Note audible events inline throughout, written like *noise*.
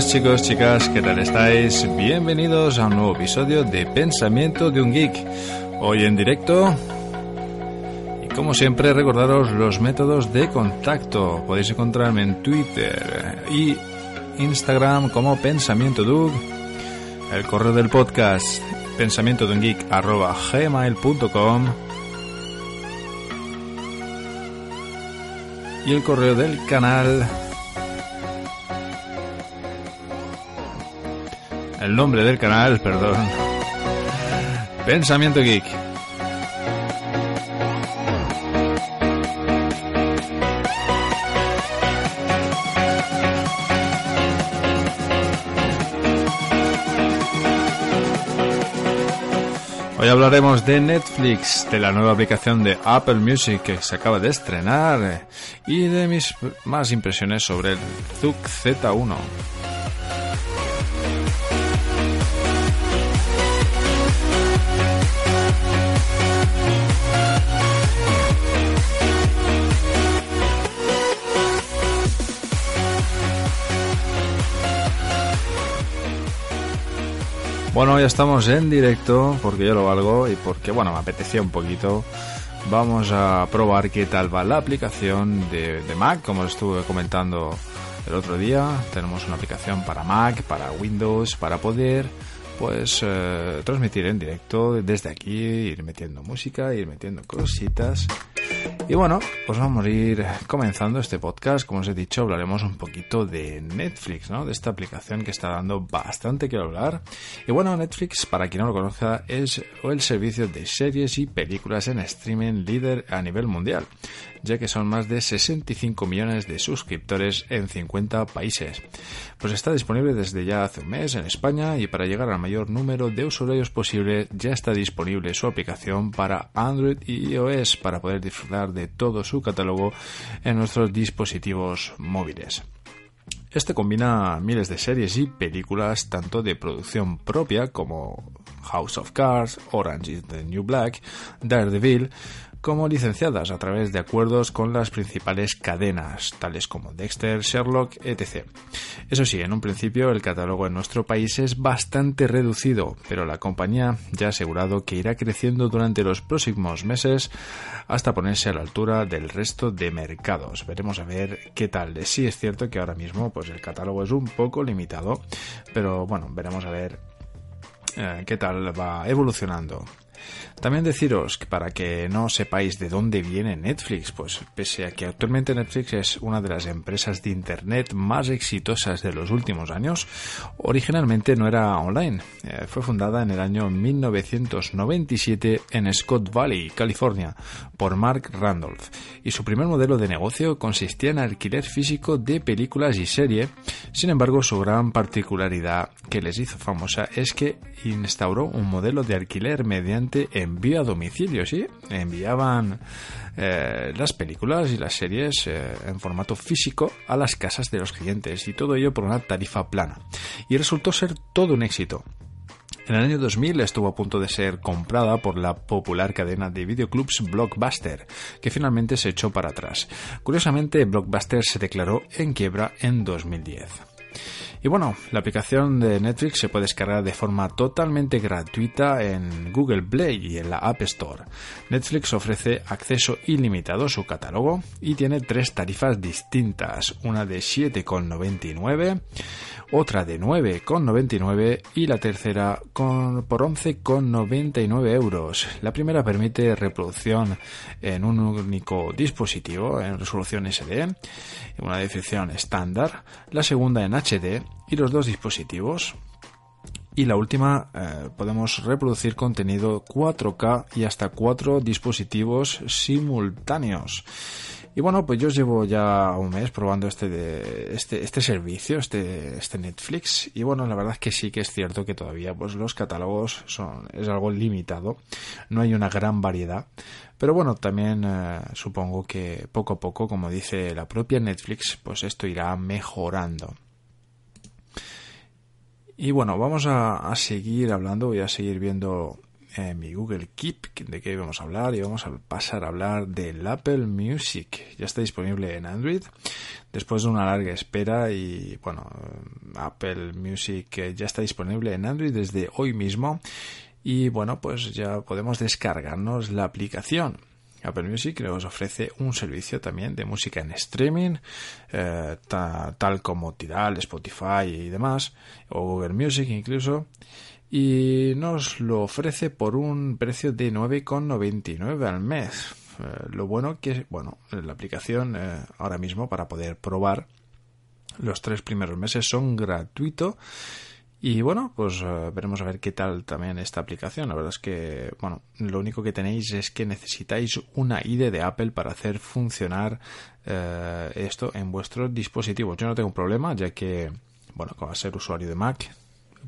Chicos, chicas, ¿qué tal estáis? Bienvenidos a un nuevo episodio de Pensamiento de un Geek. Hoy en directo. Y como siempre, recordaros los métodos de contacto. Podéis encontrarme en Twitter y Instagram como Pensamiento Dug. El correo del podcast pensamiento de un geek arroba gmail.com y el correo del canal el nombre del canal, perdón. Pensamiento Geek. Hoy hablaremos de Netflix, de la nueva aplicación de Apple Music que se acaba de estrenar y de mis más impresiones sobre el ZUK Z1. Bueno, ya estamos en directo porque yo lo valgo y porque, bueno, me apetecía un poquito. Vamos a probar qué tal va la aplicación de, Mac, como estuve comentando el otro día. Tenemos una aplicación para Mac, para Windows, para poder pues eh, transmitir en directo desde aquí, ir metiendo música, ir metiendo cositas. Y bueno, pues vamos a ir comenzando este podcast. Como os he dicho, hablaremos un poquito de Netflix, ¿no? De esta aplicación que está dando bastante que hablar. Y bueno, Netflix, para quien no lo conozca, es el servicio de series y películas en streaming líder a nivel mundial, ya que son más de 65 millones de suscriptores en 50 países. Pues está disponible desde ya hace un mes en España y para llegar al mayor número de usuarios posible ya está disponible su aplicación para Android y iOS para poder disfrutar de todo su catálogo en nuestros dispositivos móviles. Este combina miles de series y películas tanto de producción propia como House of Cards, Orange is the New Black, Daredevil, como licenciadas a través de acuerdos con las principales cadenas, tales como Dexter, Sherlock, etc. Eso sí, en un principio el catálogo en nuestro país es bastante reducido, pero la compañía ya ha asegurado que irá creciendo durante los próximos meses hasta ponerse a la altura del resto de mercados. Veremos a ver qué tal. Sí es cierto que ahora mismo pues el catálogo es un poco limitado, pero bueno, veremos a ver eh, qué tal va evolucionando. También deciros que para que no sepáis de dónde viene Netflix, pues pese a que actualmente Netflix es una de las empresas de Internet más exitosas de los últimos años, originalmente no era online. Eh, fue fundada en el año 1997 en Scott Valley, California, por Mark Randolph, y su primer modelo de negocio consistía en alquiler físico de películas y serie. Sin embargo, su gran particularidad que les hizo famosa es que instauró un modelo de alquiler mediante envío a domicilio, ¿sí? Enviaban eh, las películas y las series eh, en formato físico a las casas de los clientes y todo ello por una tarifa plana. Y resultó ser todo un éxito. En el año 2000 estuvo a punto de ser comprada por la popular cadena de videoclubs Blockbuster, que finalmente se echó para atrás. Curiosamente, Blockbuster se declaró en quiebra en 2010. Y bueno, la aplicación de Netflix se puede descargar de forma totalmente gratuita en Google Play y en la App Store. Netflix ofrece acceso ilimitado a su catálogo y tiene tres tarifas distintas, una de 7,99, otra de 9,99 y la tercera con, por 11,99 euros. La primera permite reproducción en un único dispositivo en resolución SD, una definición estándar, la segunda en HD y los dos dispositivos. Y la última, eh, podemos reproducir contenido 4K y hasta cuatro dispositivos simultáneos. Y bueno, pues yo llevo ya un mes probando este, de, este, este servicio, este, este Netflix. Y bueno, la verdad es que sí que es cierto que todavía pues los catálogos son, es algo limitado. No hay una gran variedad. Pero bueno, también eh, supongo que poco a poco, como dice la propia Netflix, pues esto irá mejorando. Y bueno, vamos a, seguir hablando, voy a seguir viendo eh, mi Google Keep, de qué vamos a hablar, y vamos a pasar a hablar del Apple Music. Ya está disponible en Android, después de una larga espera, y bueno, Apple Music eh, ya está disponible en Android desde hoy mismo, y bueno, pues ya podemos descargarnos la aplicación. Apple Music nos ofrece un servicio también de música en streaming, eh, tal como Tidal, Spotify y demás, o Google Music incluso, y nos lo ofrece por un precio de 9,99 al mes. Eh, lo bueno que, bueno, la aplicación eh, ahora mismo para poder probar los tres primeros meses son gratuitos y bueno, pues eh, veremos a ver qué tal también esta aplicación. La verdad es que, bueno, lo único que tenéis es que necesitáis una ID de Apple para hacer funcionar eh, esto en vuestros dispositivos. Yo no tengo problema, ya que, bueno, como ser usuario de Mac,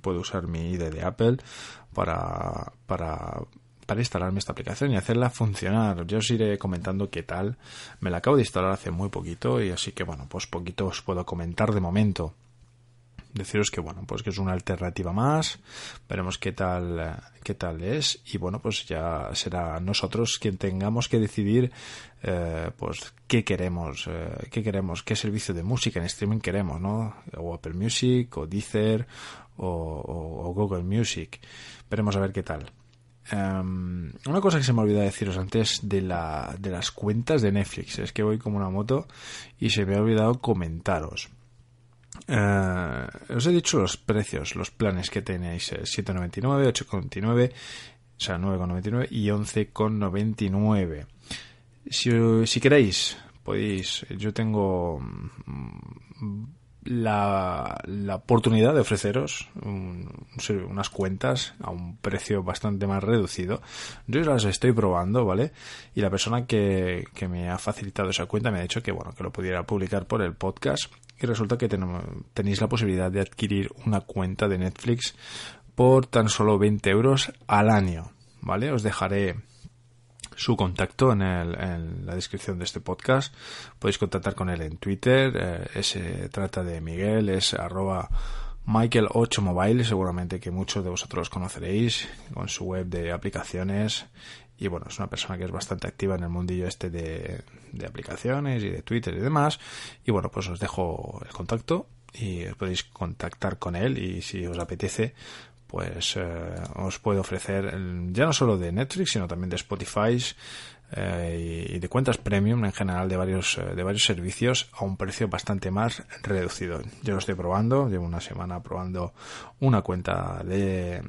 puedo usar mi ID de Apple para, para, para instalarme esta aplicación y hacerla funcionar. Yo os iré comentando qué tal. Me la acabo de instalar hace muy poquito y así que, bueno, pues poquito os puedo comentar de momento deciros que bueno, pues que es una alternativa más, veremos qué tal, qué tal es, y bueno, pues ya será nosotros quien tengamos que decidir eh, pues qué queremos, eh, qué queremos, qué servicio de música en streaming queremos, ¿no? O Apple Music, o Deezer, o, Google Music. Veremos a ver qué tal. Em, una cosa que se me olvidó deciros antes de, la, de las cuentas de Netflix es que voy como una moto y se me ha olvidado comentaros. Eh, os he dicho los precios, los planes que tenéis: 7,99, 8,99, o sea, 9,99 y 11,99. Si, si queréis, podéis. Yo tengo mm, la, la oportunidad de ofreceros unas cuentas a un precio bastante más reducido. Yo las estoy probando, ¿vale? Y la persona que, que me ha facilitado esa cuenta me ha dicho que, bueno, que lo pudiera publicar por el podcast. Y resulta que tenéis la posibilidad de adquirir una cuenta de Netflix por tan solo 20 euros al año, ¿vale? Os dejaré su contacto en, el, en, la descripción de este podcast. Podéis contactar con él en Twitter. Eh, se trata de Miguel, es arroba Michael8Mobile. Seguramente que muchos de vosotros conoceréis con su web de aplicaciones. Y bueno, es una persona que es bastante activa en el mundillo este de, de aplicaciones y de Twitter y demás. Y bueno, pues os dejo el contacto y podéis contactar con él y si os apetece pues eh, os puede ofrecer ya no solo de Netflix sino también de Spotify eh, y de cuentas premium en general de varios eh, de varios servicios a un precio bastante más reducido yo lo estoy probando llevo una semana probando una cuenta de,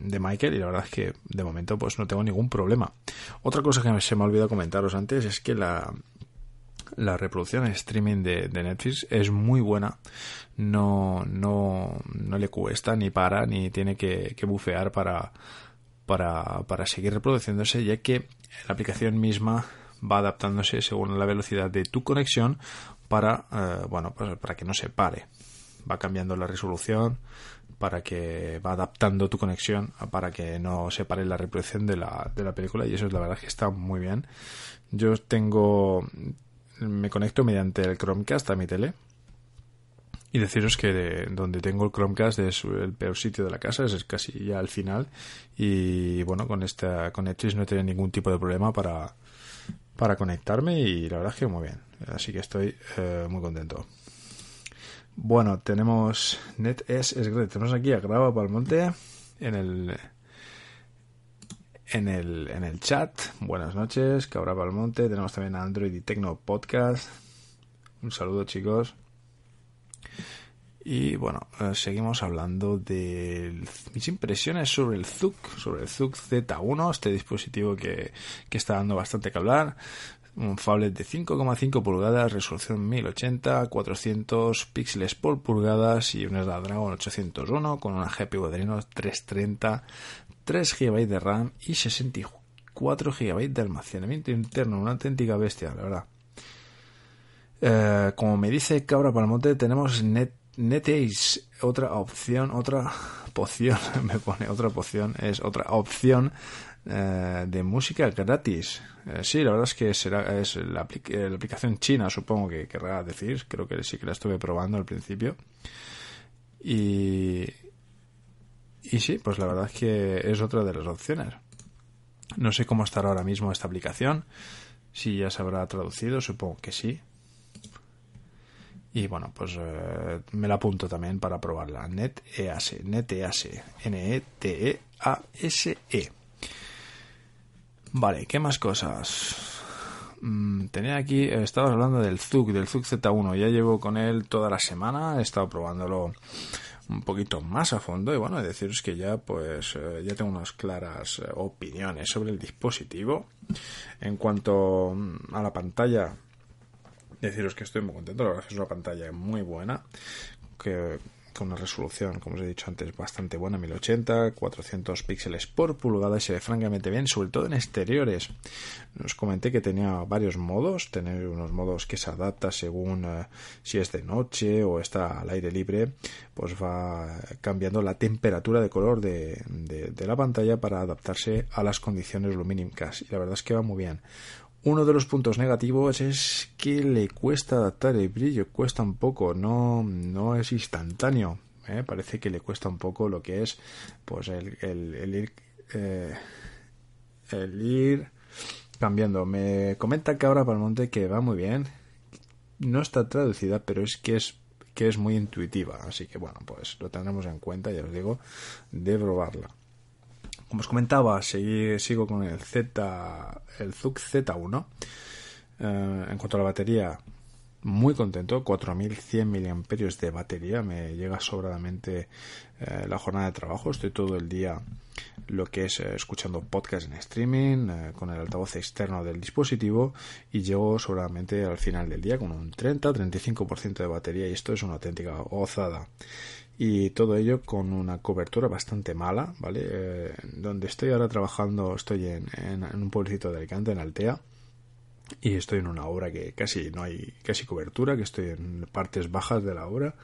de Michael y la verdad es que de momento pues no tengo ningún problema otra cosa que se me ha olvidado comentaros antes es que la la reproducción en streaming de, Netflix es muy buena. No, no, no le cuesta ni para ni tiene que, bufear para, para, para seguir reproduciéndose, ya que la aplicación misma va adaptándose según la velocidad de tu conexión para, eh, bueno, pues para que no se pare. Va cambiando la resolución para que va adaptando tu conexión para que no se pare la reproducción de la, de la película y eso es la verdad que está muy bien. Yo tengo me conecto mediante el Chromecast a mi tele. Y deciros que donde tengo el Chromecast es el peor sitio de la casa, es casi ya al final. Y bueno, con esta con Netflix no he tenido ningún tipo de problema para, para conectarme y la verdad es que muy bien. Así que estoy eh, muy contento. Bueno, tenemos NetES, es tenemos aquí a Graba Palmonte en el en el, en el chat. Buenas noches, Cabra Palmonte. Tenemos también a Android y Tecno Podcast. Un saludo, chicos. Y bueno, eh, seguimos hablando de mis impresiones sobre el ZUC, sobre el ZUC Z1, este dispositivo que, que está dando bastante que hablar. Un phablet de 5,5 pulgadas, resolución 1080, 400 píxeles por pulgadas y un Snapdragon 801 con una GPU Adreno 330, 3 GB de RAM y 64 GB de almacenamiento interno. Una auténtica bestia, la verdad. Eh, como me dice Cabra Palmonte, tenemos Net NetAce, otra opción, otra poción, *laughs* me pone otra poción, es otra opción eh, de música gratis. Eh, sí, la verdad es que será es la, aplicación china, supongo que querrá decir. Creo que sí que la estuve probando al principio. Y, y sí, pues la verdad es que es otra de las opciones. No sé cómo estará ahora mismo esta aplicación. Si ya se habrá traducido, supongo que sí. Y bueno, pues eh, me la apunto también para probarla. NetEase, NetEase, N-E-T-E-A-S-E. E. Vale, ¿qué más cosas? Mm, tenía aquí, estaba hablando del ZUC, del ZUC Z1. Ya llevo con él toda la semana, he estado probándolo un poquito más a fondo y bueno, deciros que ya pues eh, ya tengo unas claras eh, opiniones sobre el dispositivo. En cuanto mm, a la pantalla, deciros que estoy muy contento, la verdad es que es una pantalla muy buena, que con una resolución, como os he dicho antes, bastante buena, 1080, 400 píxeles por pulgada y se ve francamente bien, sobre todo en exteriores. Os comenté que tenía varios modos, tener unos modos que se adapta según eh, si es de noche o está al aire libre, pues va cambiando la temperatura de color de, de la pantalla para adaptarse a las condiciones lumínicas y la verdad es que va muy bien. Uno de los puntos negativos es que le cuesta adaptar el brillo, cuesta un poco, no, no es instantáneo. ¿eh? Parece que le cuesta un poco lo que es pues el, el, ir eh, el ir cambiando. Me comenta que ahora monte que va muy bien. No está traducida, pero es que es que es muy intuitiva. Así que bueno, pues lo tendremos en cuenta, ya os digo, de probarla. Como os comentaba, sigo con el Z, el ZUC Z1. Eh, en cuanto a la batería, muy contento, 4100 mAh de batería, me llega sobradamente eh, la jornada de trabajo, estoy todo el día lo que es eh, escuchando podcast en streaming con el altavoz externo del dispositivo y llego sobradamente al final del día con un 30-35% de batería y esto es una auténtica gozada y todo ello con una cobertura bastante mala, ¿vale? Eh, donde estoy ahora trabajando, estoy en, un pueblecito de Alicante, en Altea, y estoy en una obra que casi no hay casi cobertura, que estoy en partes bajas de la obra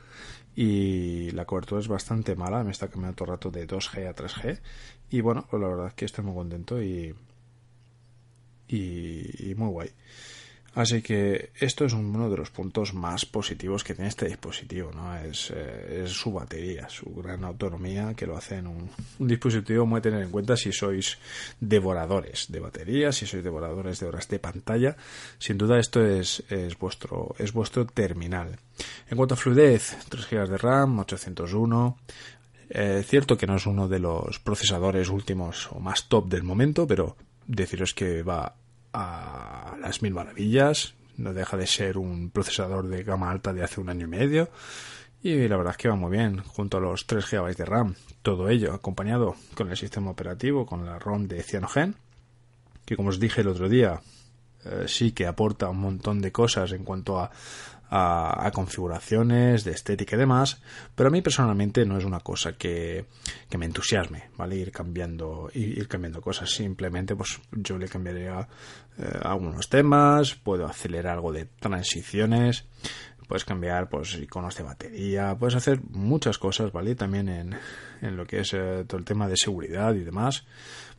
y la cobertura es bastante mala, me está cambiando todo el rato de 2G a 3G y bueno, pues la verdad es que estoy muy contento y, y muy guay. Así que esto es uno de los puntos más positivos que tiene este dispositivo, ¿no? Es, eh, su batería, su gran autonomía que lo hace en un, dispositivo muy a tener en cuenta si sois devoradores de batería, si sois devoradores de horas de pantalla. Sin duda esto es, es vuestro, es vuestro terminal. En cuanto a fluidez, 3 GB de RAM, 801, eh, cierto que no es uno de los procesadores últimos o más top del momento, pero deciros que va a las mil maravillas. No deja de ser un procesador de gama alta de hace un año y medio. Y la verdad es que va muy bien, junto a los 3 GB de RAM. Todo ello acompañado con el sistema operativo, con la ROM de Cyanogen, que como os dije el otro día, eh, sí que aporta un montón de cosas en cuanto a, a, configuraciones de estética y demás, pero a mí personalmente no es una cosa que, que me entusiasme, ¿vale? Ir cambiando, ir, cambiando cosas, simplemente pues yo le cambiaría eh, algunos temas, puedo acelerar algo de transiciones, puedes cambiar pues iconos de batería, puedes hacer muchas cosas, ¿vale? También en, en lo que es eh, todo el tema de seguridad y demás,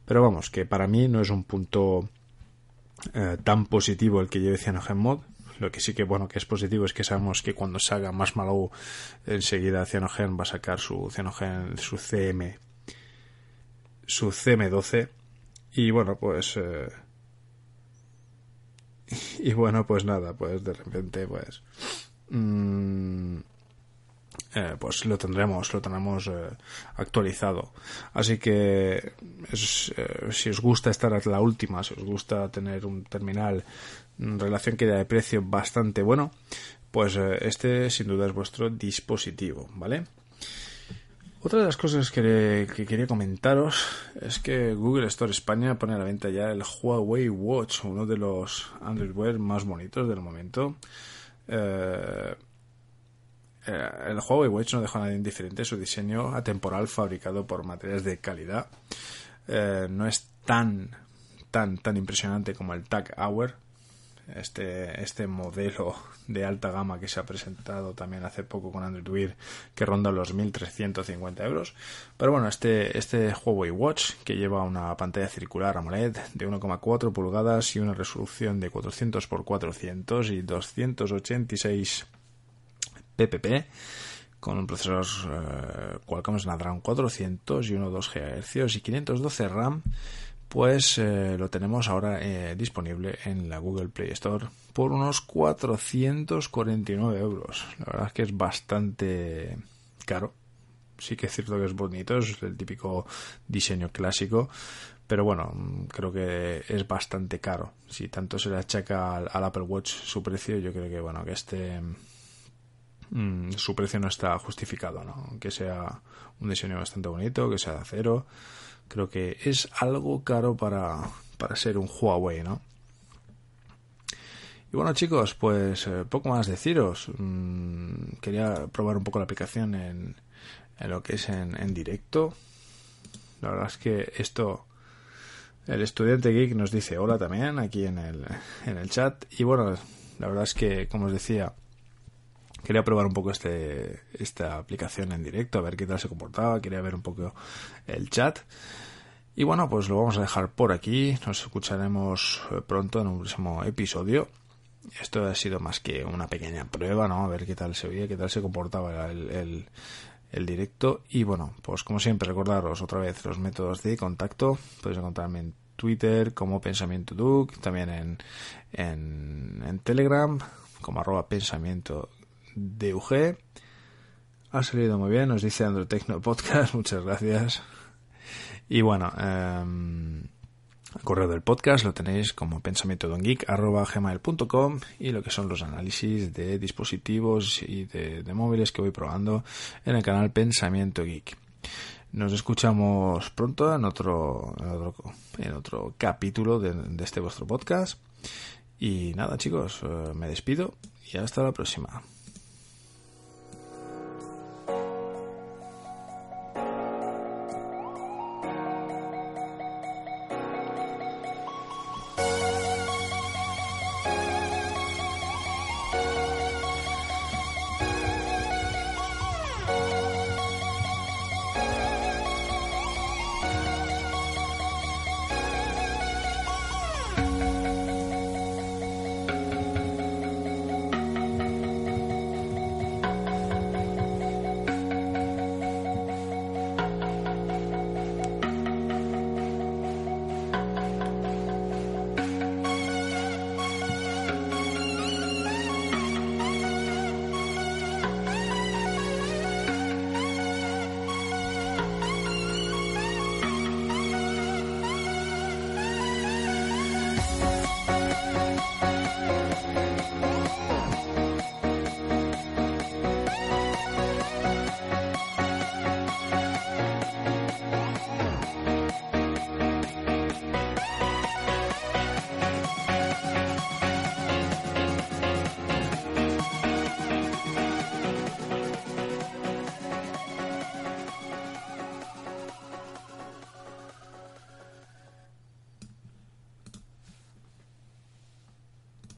pero vamos, que para mí no es un punto eh, tan positivo el que lleve CyanogenMod, lo que sí que bueno que es positivo es que sabemos que cuando salga más malo enseguida Cyanogen va a sacar su Cyanogen, su CM, su CM12 y bueno pues eh, *laughs* y bueno pues nada pues de repente pues mm, eh, pues lo tendremos, lo tendremos eh, actualizado. Así que si os gusta estar a la última, si os gusta tener un terminal relación que de precio bastante bueno, pues este sin duda es vuestro dispositivo, ¿vale? Otra de las cosas que, quería comentaros es que Google Store España pone a la venta ya el Huawei Watch, uno de los Android Wear más bonitos del momento. Eh, eh, el Huawei Watch no deja a nadie indiferente, su diseño atemporal fabricado por materiales de calidad. Eh, no es tan, tan, tan impresionante como el Tag Hour, este, este modelo de alta gama que se ha presentado también hace poco con Android Wear que ronda los 1.350 euros. Pero bueno, este, este Huawei Watch que lleva una pantalla circular AMOLED de 1,4 pulgadas y una resolución de 400 x 400 y 286 ppp con un procesador uh, Qualcomm Snapdragon 400 y 1,2 GHz y 512 RAM pues eh, lo tenemos ahora eh, disponible en la Google Play Store por unos 449 euros. La verdad es que es bastante caro. Sí que es cierto que es bonito, es el típico diseño clásico, pero bueno, creo que es bastante caro. Si tanto se le achaca al, Apple Watch su precio, yo creo que bueno, que este mm, su precio no está justificado, ¿no? Aunque sea un diseño bastante bonito, que sea de acero, Creo que es algo caro para, para ser un Huawei, ¿no? Y bueno chicos, pues eh, poco más deciros. Mm, quería probar un poco la aplicación en, en lo que es en, en, directo. La verdad es que esto, el estudiante geek nos dice hola también aquí en el, en el chat. Y bueno, la verdad es que, como os decía, quería probar un poco este, esta aplicación en directo, a ver qué tal se comportaba, quería ver un poco el chat. Y bueno, pues lo vamos a dejar por aquí, nos escucharemos eh, pronto en un próximo episodio. Esto ha sido más que una pequeña prueba, ¿no? A ver qué tal se oía, qué tal se comportaba el, el, directo. Y bueno, pues como siempre, recordaros otra vez los métodos de contacto. Podéis encontrarme en Twitter como Pensamiento Duke, también en, en, en Telegram como arroba pensamiento DUG. Ha salido muy bien, nos dice Android Tecno Podcast, *laughs* muchas gracias. Y bueno, em, el correo del podcast lo tenéis como pensamiento gmail.com y lo que son los análisis de dispositivos y de, móviles que voy probando en el canal Pensamiento Geek. Nos escuchamos pronto en otro, en otro, capítulo de, de este vuestro podcast. Y nada chicos, eh, me despido y hasta la próxima.